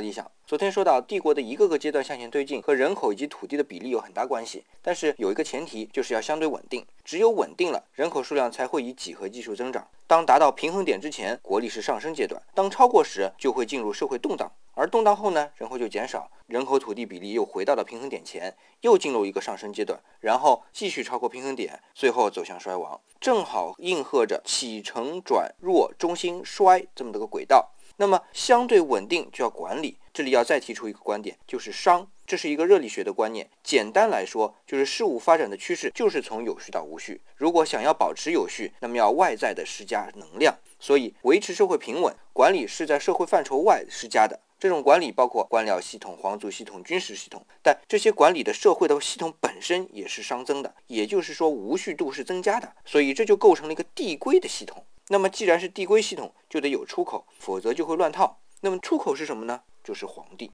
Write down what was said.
理想。昨天说到，帝国的一个个阶段向前推进和人口以及土地的比例有很大关系，但是有一个前提，就是要相对稳定。只有稳定了，人口数量才会以几何基数增长。当达到平衡点之前，国力是上升阶段；当超过时，就会进入社会动荡。而动荡后呢，人口就减少，人口土地比例又回到了平衡点前，又进入一个上升阶段，然后继续超过平衡点，最后走向衰亡，正好应和着起承转弱、中心衰这么的个轨道。那么相对稳定就要管理，这里要再提出一个观点，就是熵，这是一个热力学的观念。简单来说，就是事物发展的趋势就是从有序到无序。如果想要保持有序，那么要外在的施加能量。所以维持社会平稳，管理是在社会范畴外施加的。这种管理包括官僚系统、皇族系统、军事系统，但这些管理的社会的系统本身也是熵增的，也就是说无序度是增加的。所以这就构成了一个递归的系统。那么既然是递归系统，就得有出口，否则就会乱套。那么出口是什么呢？就是皇帝。